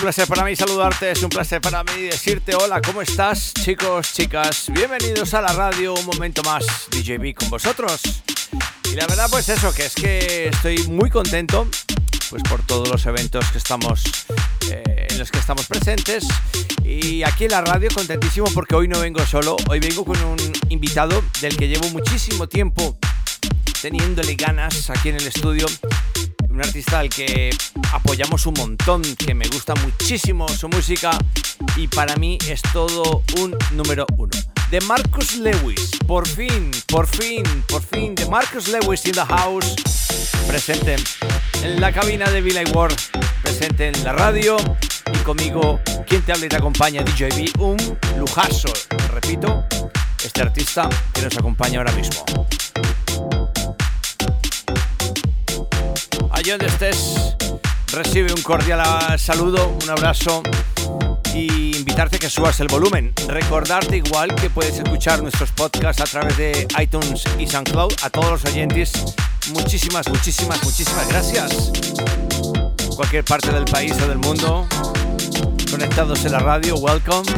un placer para mí saludarte, es un placer para mí decirte hola, ¿cómo estás chicos, chicas? Bienvenidos a la radio, un momento más DJB con vosotros. Y la verdad pues eso, que es que estoy muy contento pues por todos los eventos que estamos eh, en los que estamos presentes y aquí en la radio contentísimo porque hoy no vengo solo, hoy vengo con un invitado del que llevo muchísimo tiempo teniéndole ganas aquí en el estudio un artista al que apoyamos un montón, que me gusta muchísimo su música y para mí es todo un número uno. De Marcus Lewis, por fin, por fin, por fin, de Marcus Lewis in the house, presente en la cabina de Villa World, presente en la radio y conmigo, quien te habla y te acompaña, DJB, un lujazo, repito, este artista que nos acompaña ahora mismo. Allí donde estés, recibe un cordial saludo, un abrazo y invitarte a que subas el volumen. Recordarte igual que puedes escuchar nuestros podcasts a través de iTunes y SoundCloud. A todos los oyentes, muchísimas, muchísimas, muchísimas gracias. Cualquier parte del país o del mundo, conectados en la radio, welcome.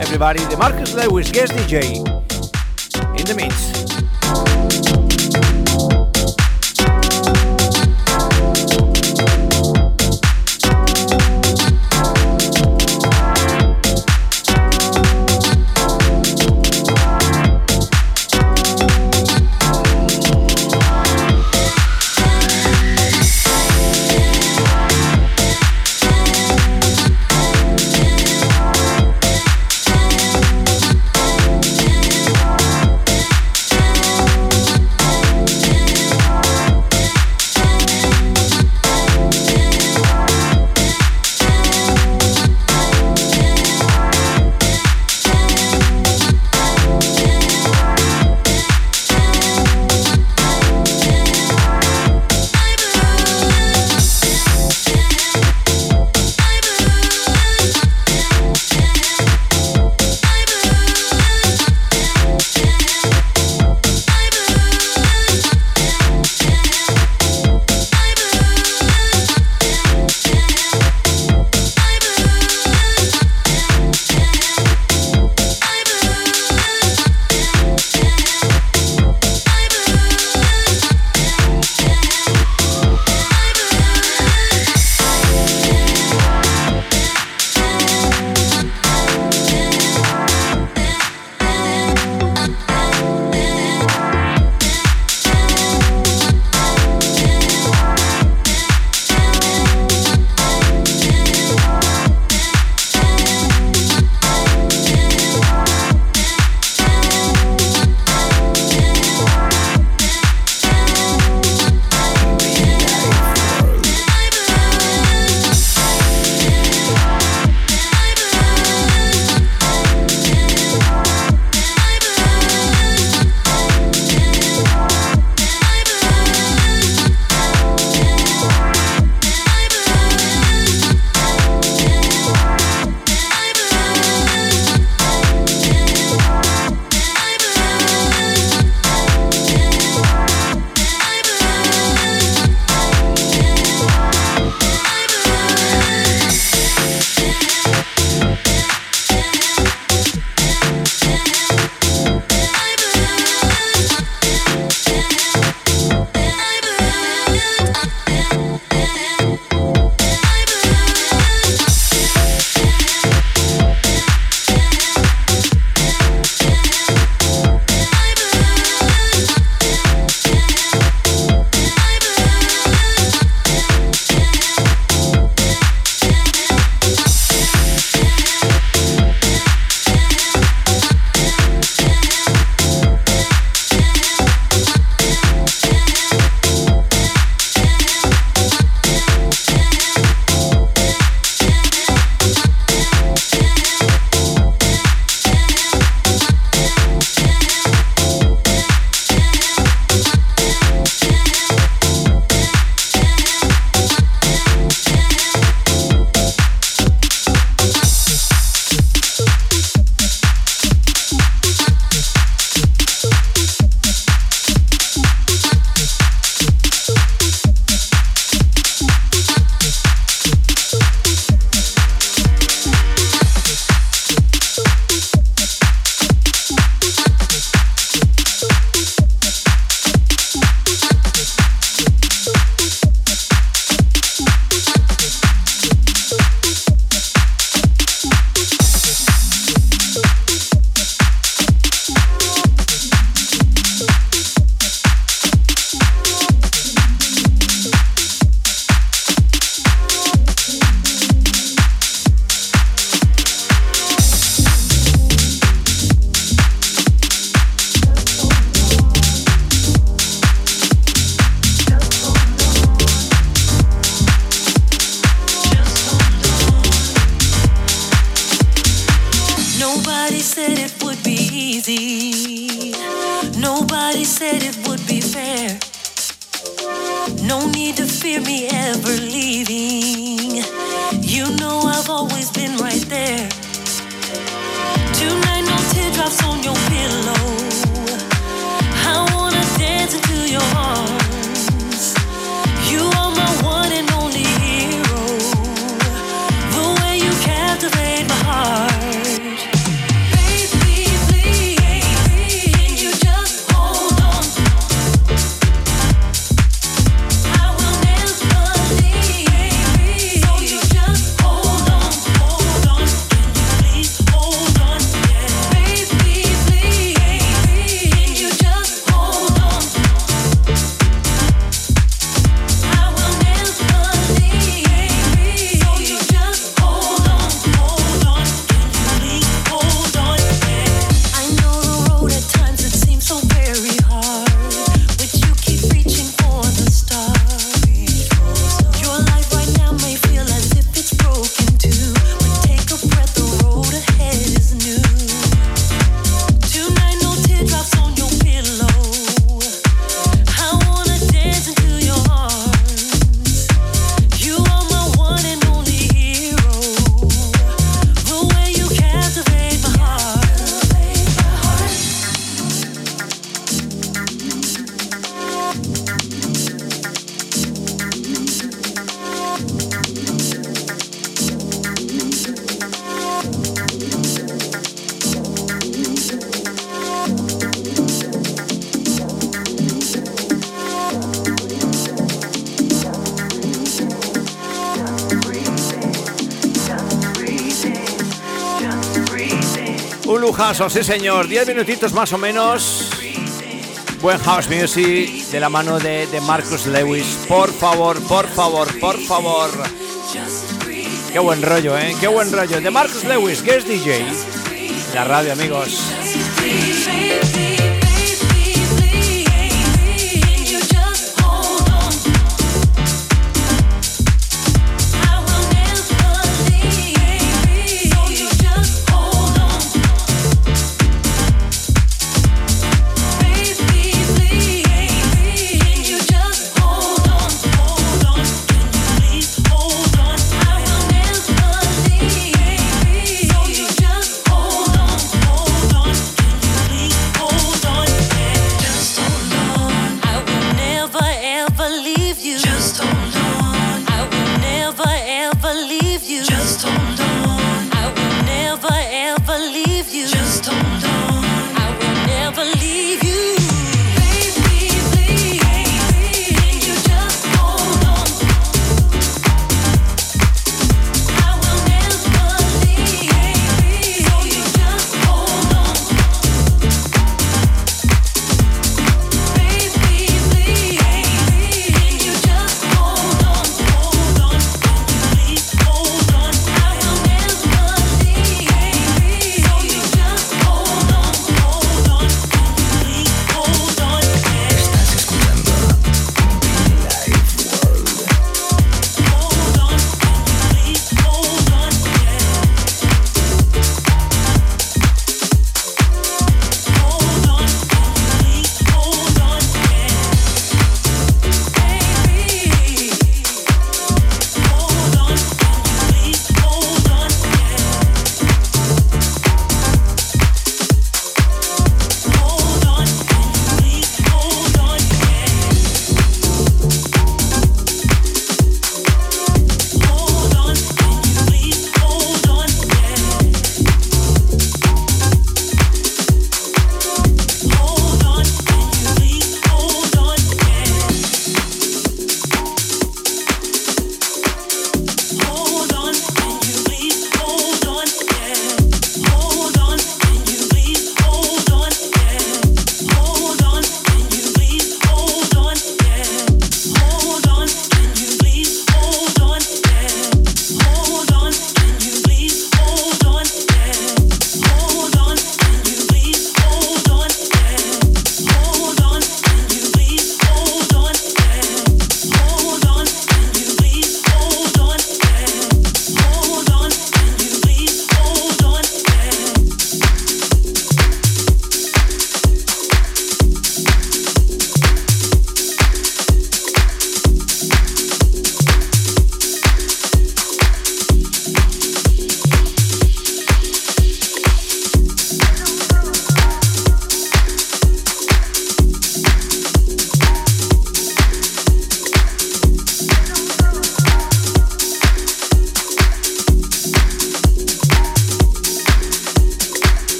Everybody, de Marcus Lewis, guest DJ, in the mix. Sí señor. Diez minutitos más o menos. Buen house music de la mano de, de Marcus Lewis. Por favor, por favor, por favor. Qué buen rollo, ¿eh? Qué buen rollo. De Marcus Lewis, guest DJ. La radio, amigos.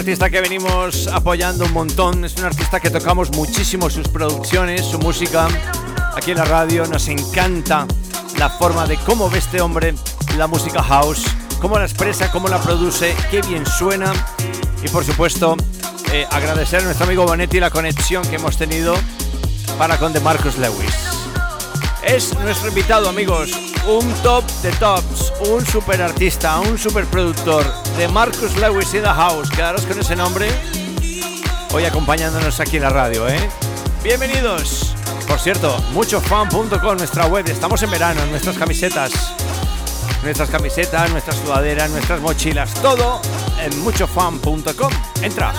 Artista que venimos apoyando un montón, es un artista que tocamos muchísimo sus producciones, su música. Aquí en la radio, nos encanta la forma de cómo ve este hombre la música house, cómo la expresa, cómo la produce, qué bien suena. Y por supuesto eh, agradecer a nuestro amigo Bonetti la conexión que hemos tenido para con The Marcus Lewis. Es nuestro invitado amigos, un top de tops, un super artista, un super productor de Marcus Lewis in the House. Quedaros con ese nombre hoy acompañándonos aquí en la radio, ¿eh? Bienvenidos. Por cierto, muchofan.com, nuestra web. Estamos en verano, nuestras camisetas. Nuestras camisetas, nuestras sudaderas, nuestras mochilas, todo en muchofan.com. Entra.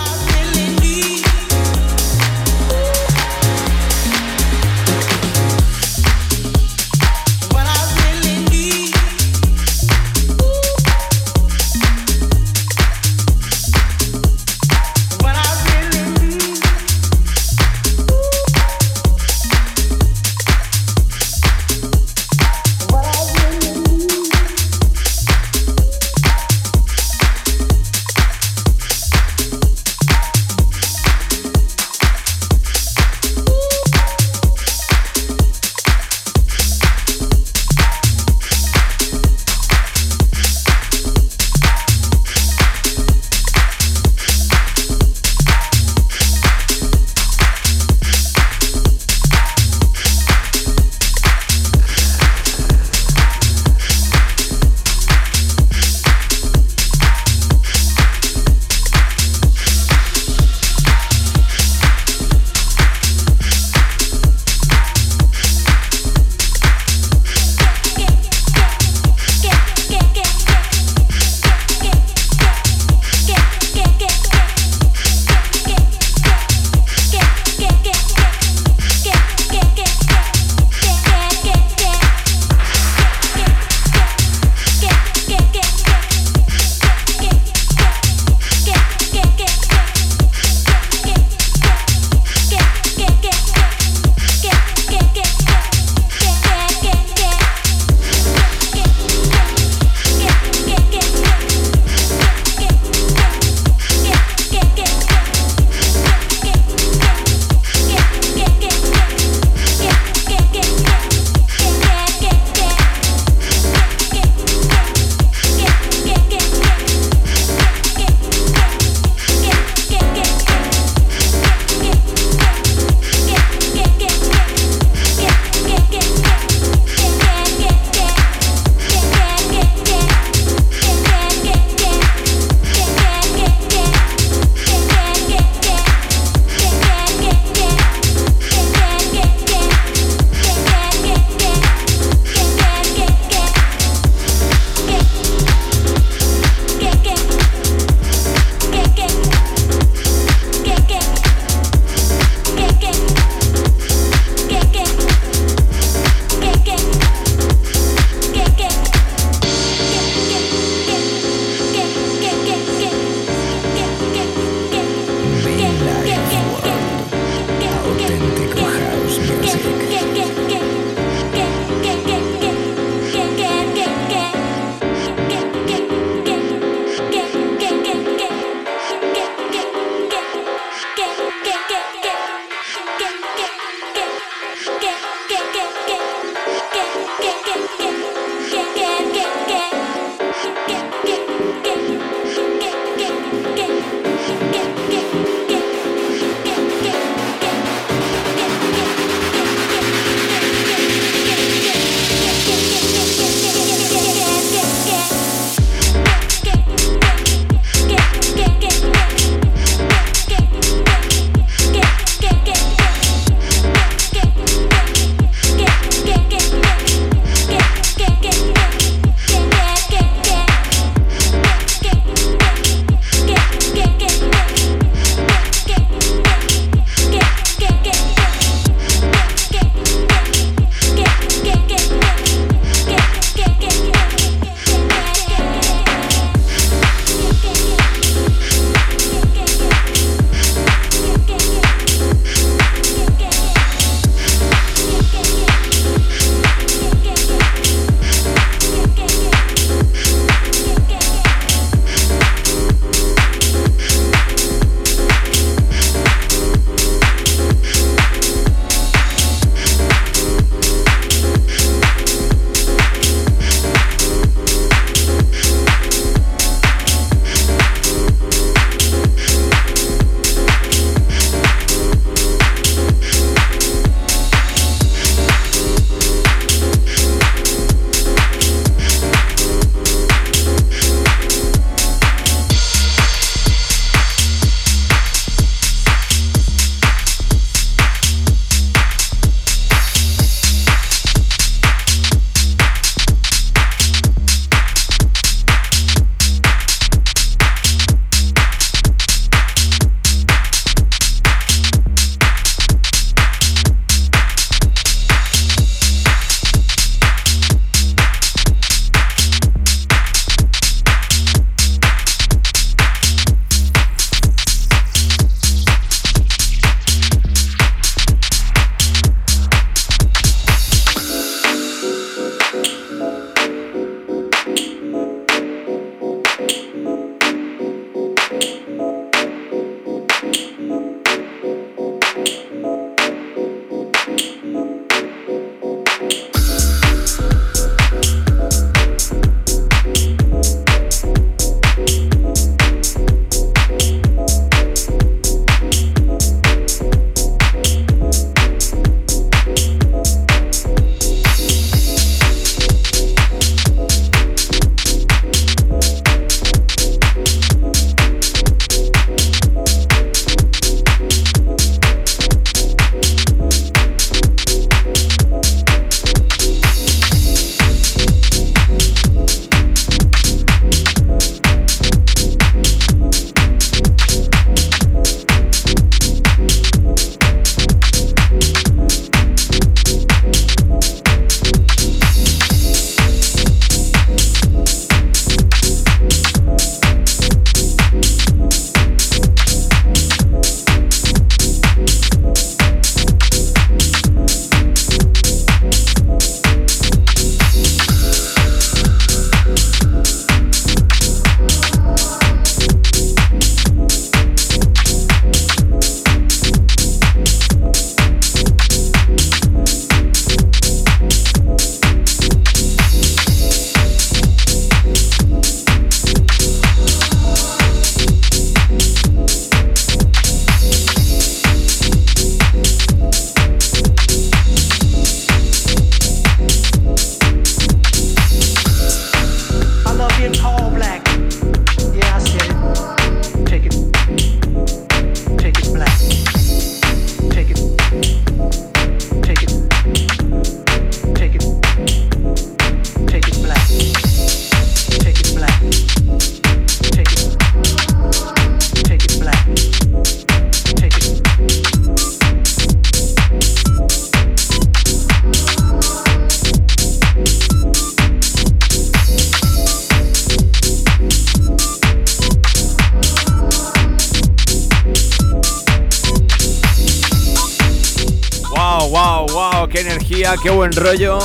Buen rollo.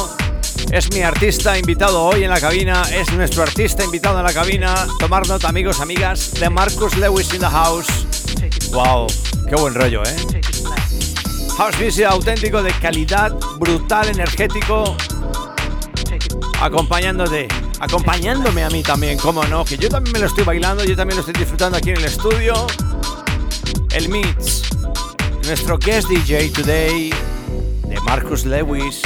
Es mi artista invitado hoy en la cabina, es nuestro artista invitado en la cabina. Tomar nota, amigos, amigas, de Marcus Lewis in the house. Wow, qué buen rollo, ¿eh? House music auténtico de calidad, brutal, energético. Acompañándote, acompañándome a mí también, cómo no, que yo también me lo estoy bailando, yo también lo estoy disfrutando aquí en el estudio. El Mix, nuestro guest DJ today, de Marcus Lewis.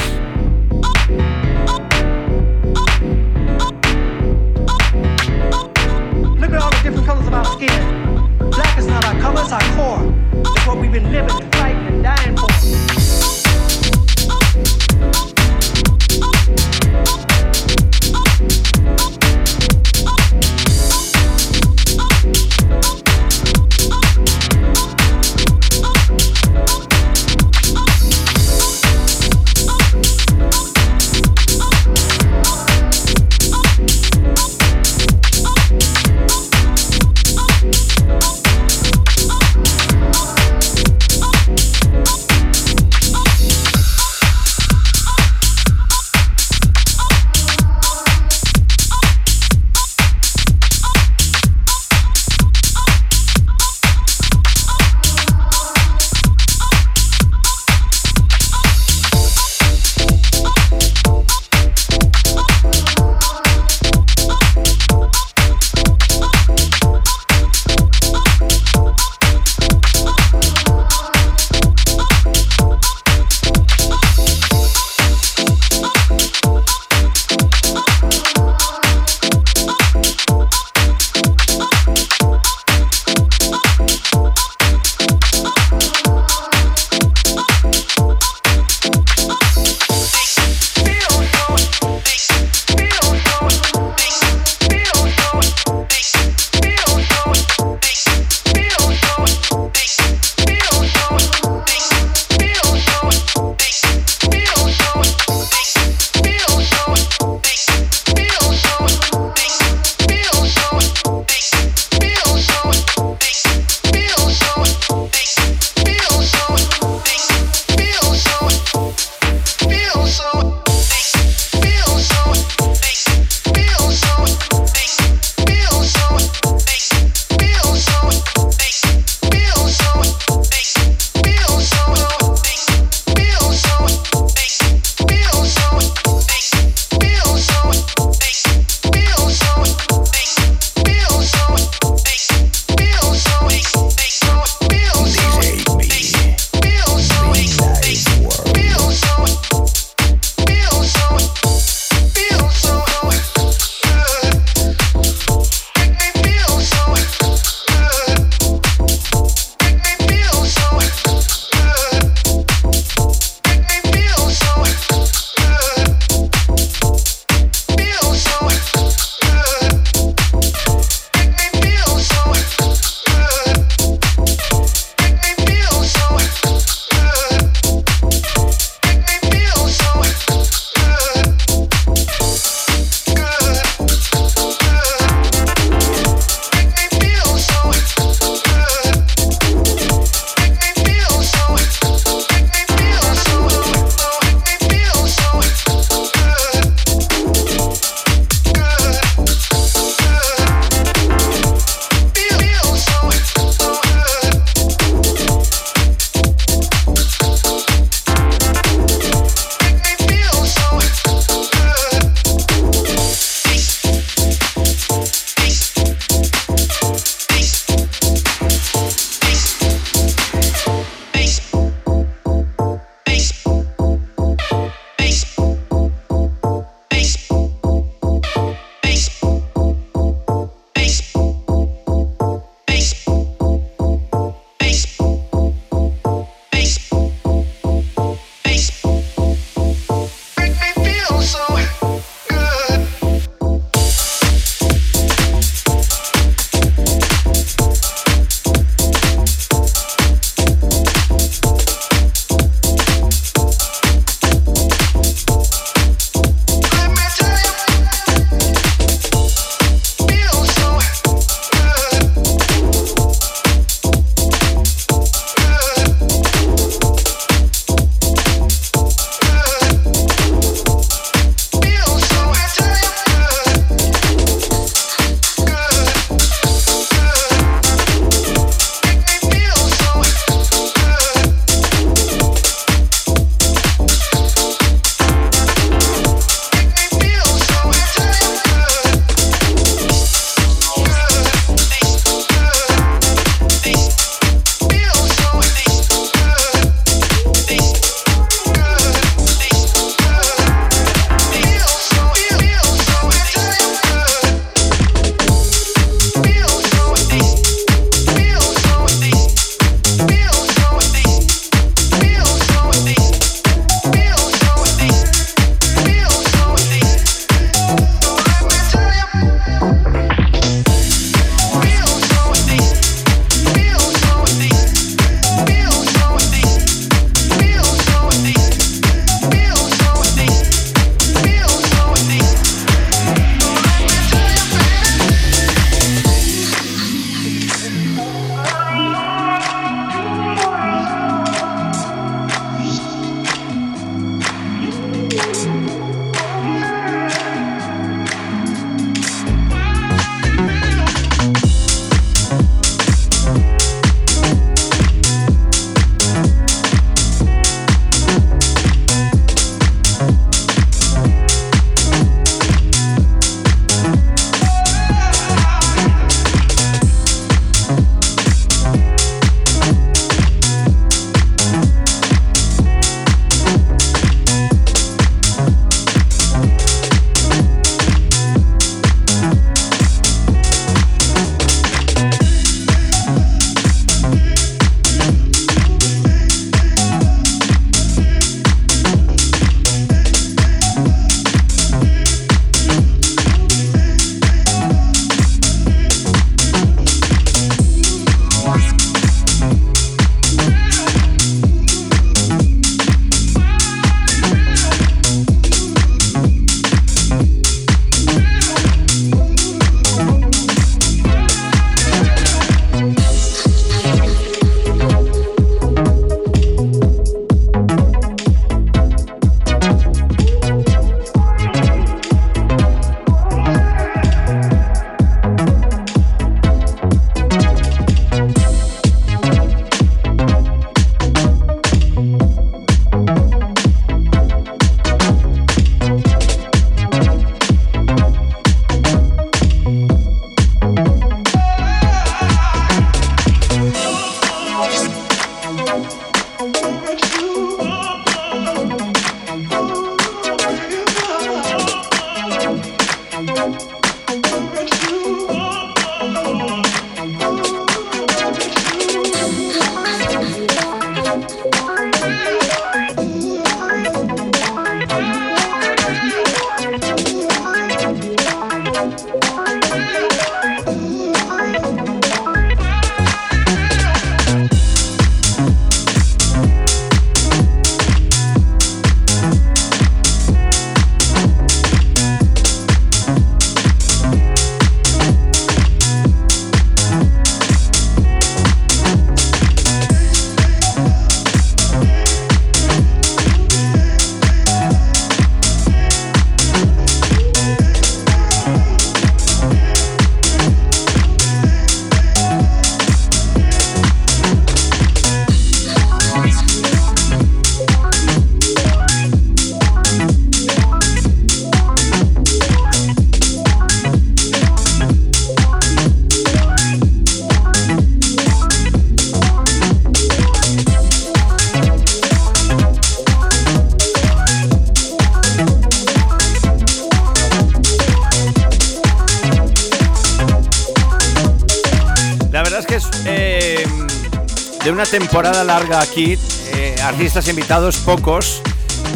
Temporada larga aquí, eh, artistas invitados pocos,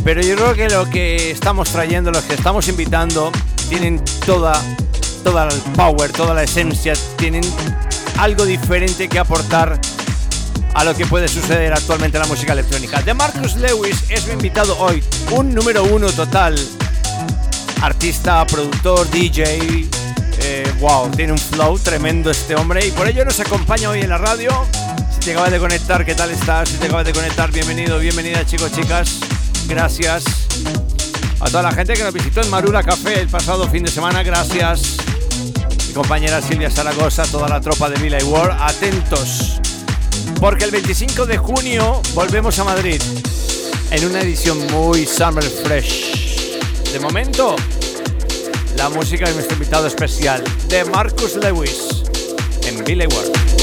pero yo creo que lo que estamos trayendo, los que estamos invitando, tienen toda, toda el power, toda la esencia, tienen algo diferente que aportar a lo que puede suceder actualmente en la música electrónica. De Marcus Lewis es mi invitado hoy, un número uno total, artista, productor, DJ. Eh, wow, tiene un flow tremendo este hombre y por ello nos acompaña hoy en la radio. Te acabas de conectar, ¿qué tal estás? Si te acabas de conectar, bienvenido, bienvenida chicos, chicas. Gracias. A toda la gente que nos visitó en Marula Café el pasado fin de semana, gracias. Mi compañera Silvia Zaragoza, toda la tropa de Villa World, atentos porque el 25 de junio volvemos a Madrid en una edición muy summer fresh. De momento, la música de nuestro invitado especial de Marcus Lewis en Billy World.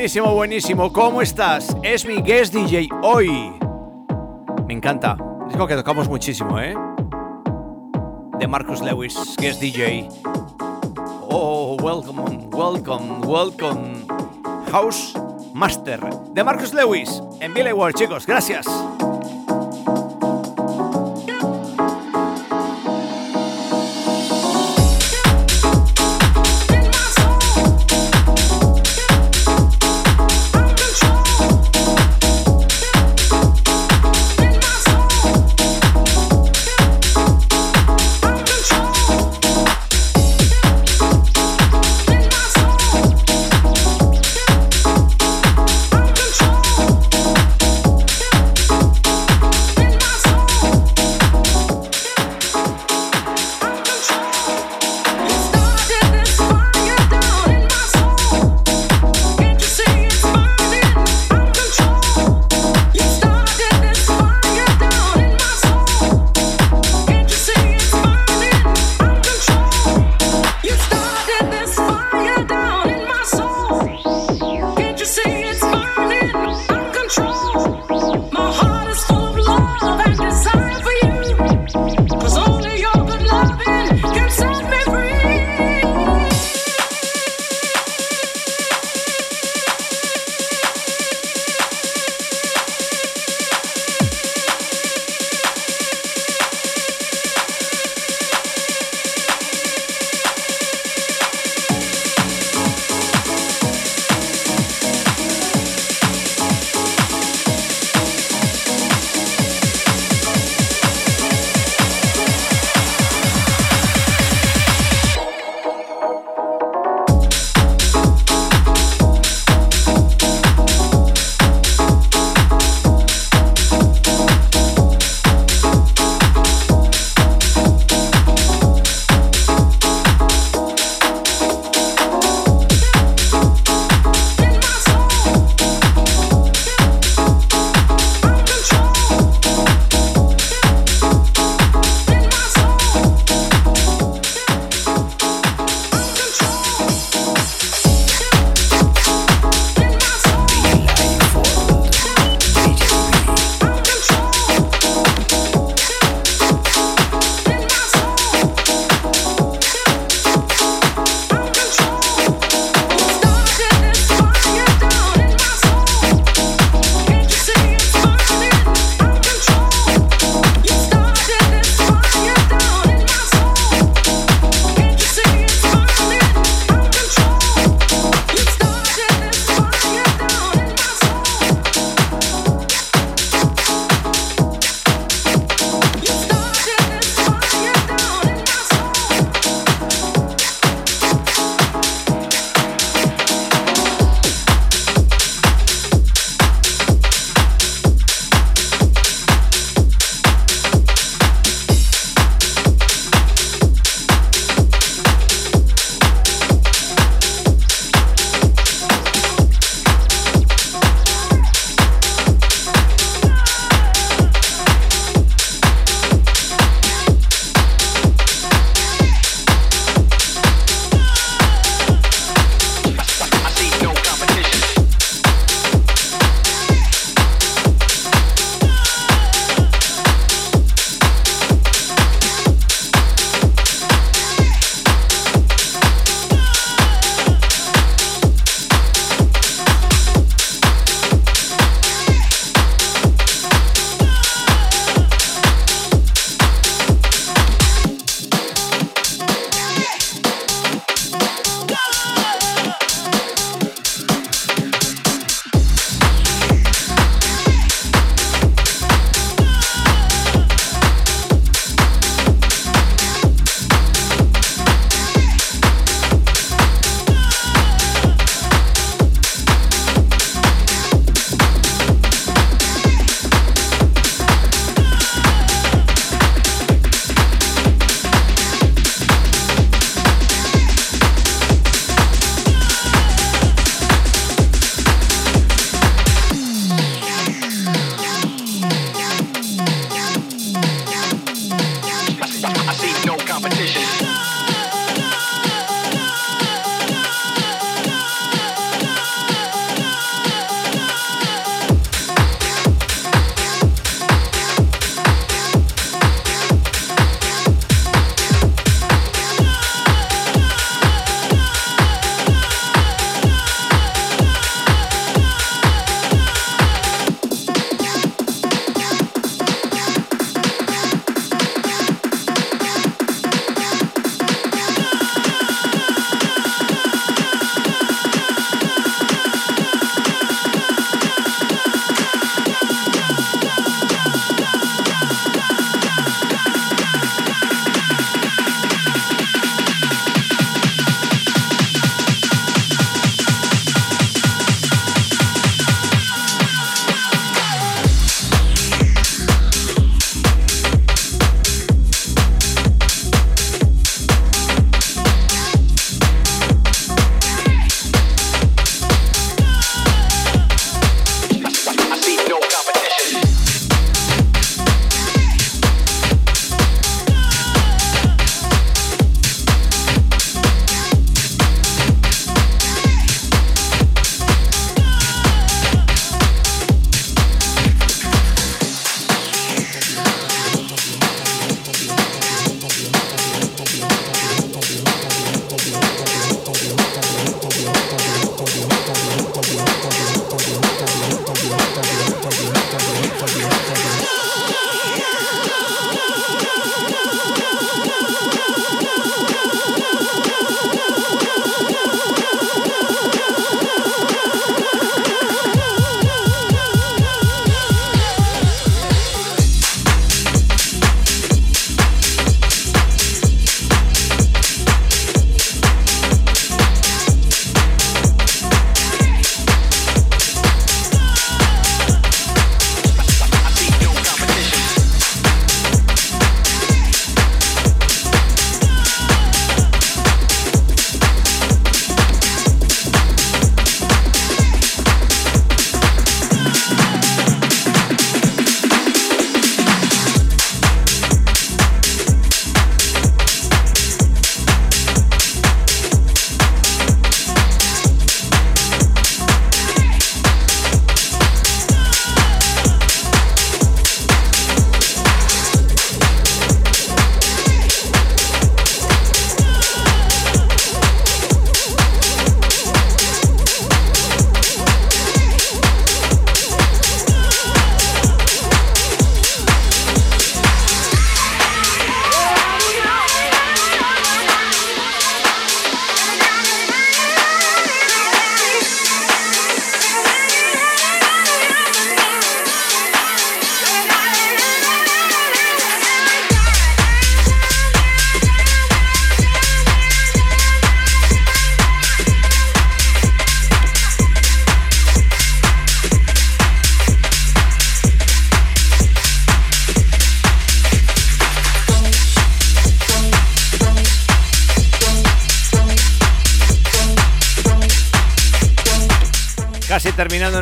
Buenísimo, buenísimo. ¿Cómo estás? Es mi guest DJ hoy. Me encanta. Digo que tocamos muchísimo, ¿eh? De Marcus Lewis, guest DJ. Oh, welcome, welcome, welcome. House Master de Marcus Lewis en Billy World, chicos. Gracias.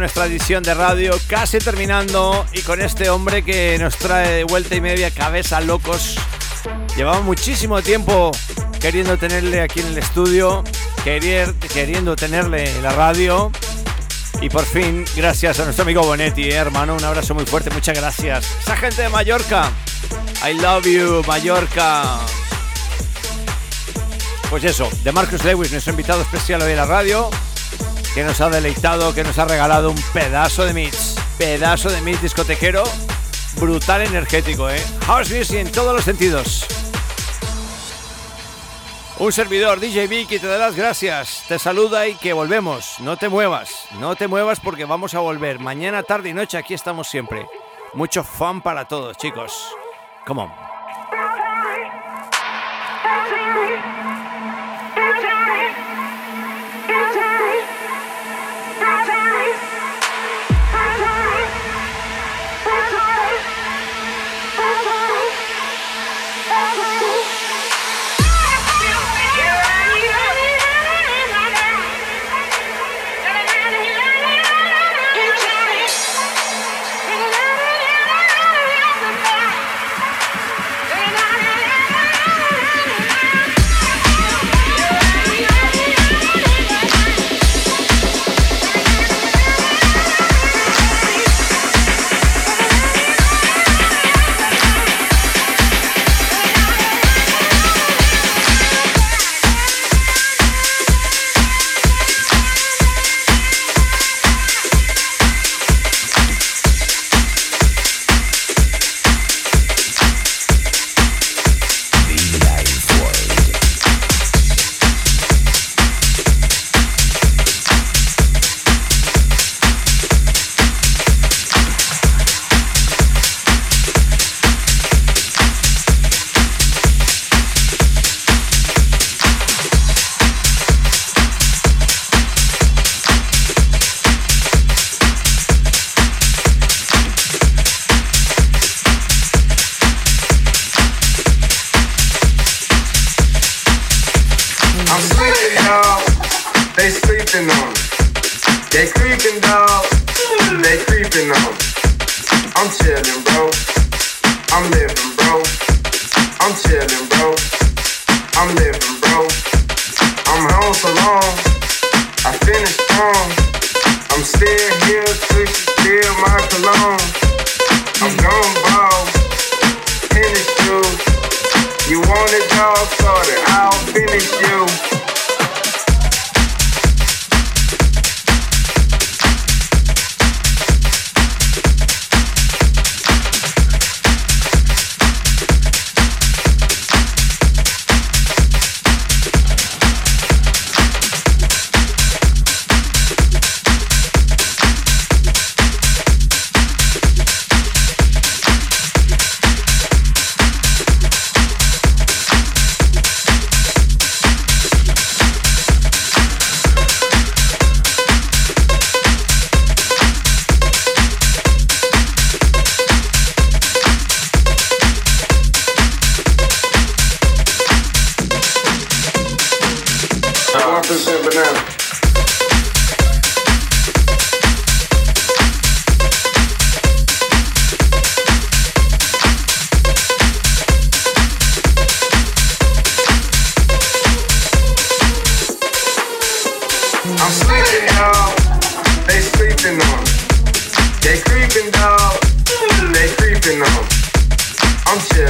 Nuestra edición de radio, casi terminando y con este hombre que nos trae de vuelta y media cabeza locos. Llevamos muchísimo tiempo queriendo tenerle aquí en el estudio, querer, queriendo tenerle en la radio. Y por fin, gracias a nuestro amigo Bonetti, eh, hermano, un abrazo muy fuerte, muchas gracias. Esa gente de Mallorca, I love you, Mallorca. Pues eso, de Marcus Lewis, nuestro invitado especial hoy en la radio que nos ha deleitado, que nos ha regalado un pedazo de mix, pedazo de mix discotequero, brutal energético, ¿eh? House music en todos los sentidos. Un servidor, DJ Vicky, te da las gracias, te saluda y que volvemos. No te muevas, no te muevas porque vamos a volver. Mañana, tarde y noche aquí estamos siempre. Mucho fun para todos, chicos. Come on. bro. I'm living, bro. I'm chilling, bro. I'm living, bro. I'm home for long. I finished strong. I'm still here, cause steal my cologne. I'm gone ball. finish you. You want it, dog? So I'll finish you.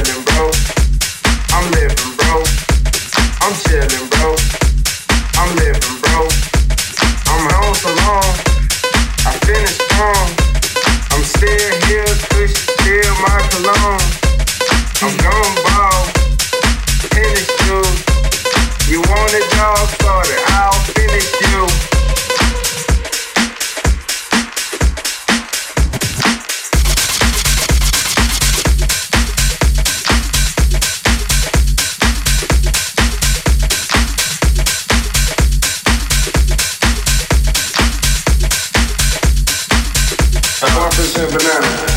chillin', bro. I'm living, bro. I'm chillin', bro. I'm living, bro. I'm home so long. I finished strong. I'm still here, push, still my cologne. I'm gone ball, tennis shoes. You want it, dog? Started, I'll finish you. Princess a Banana.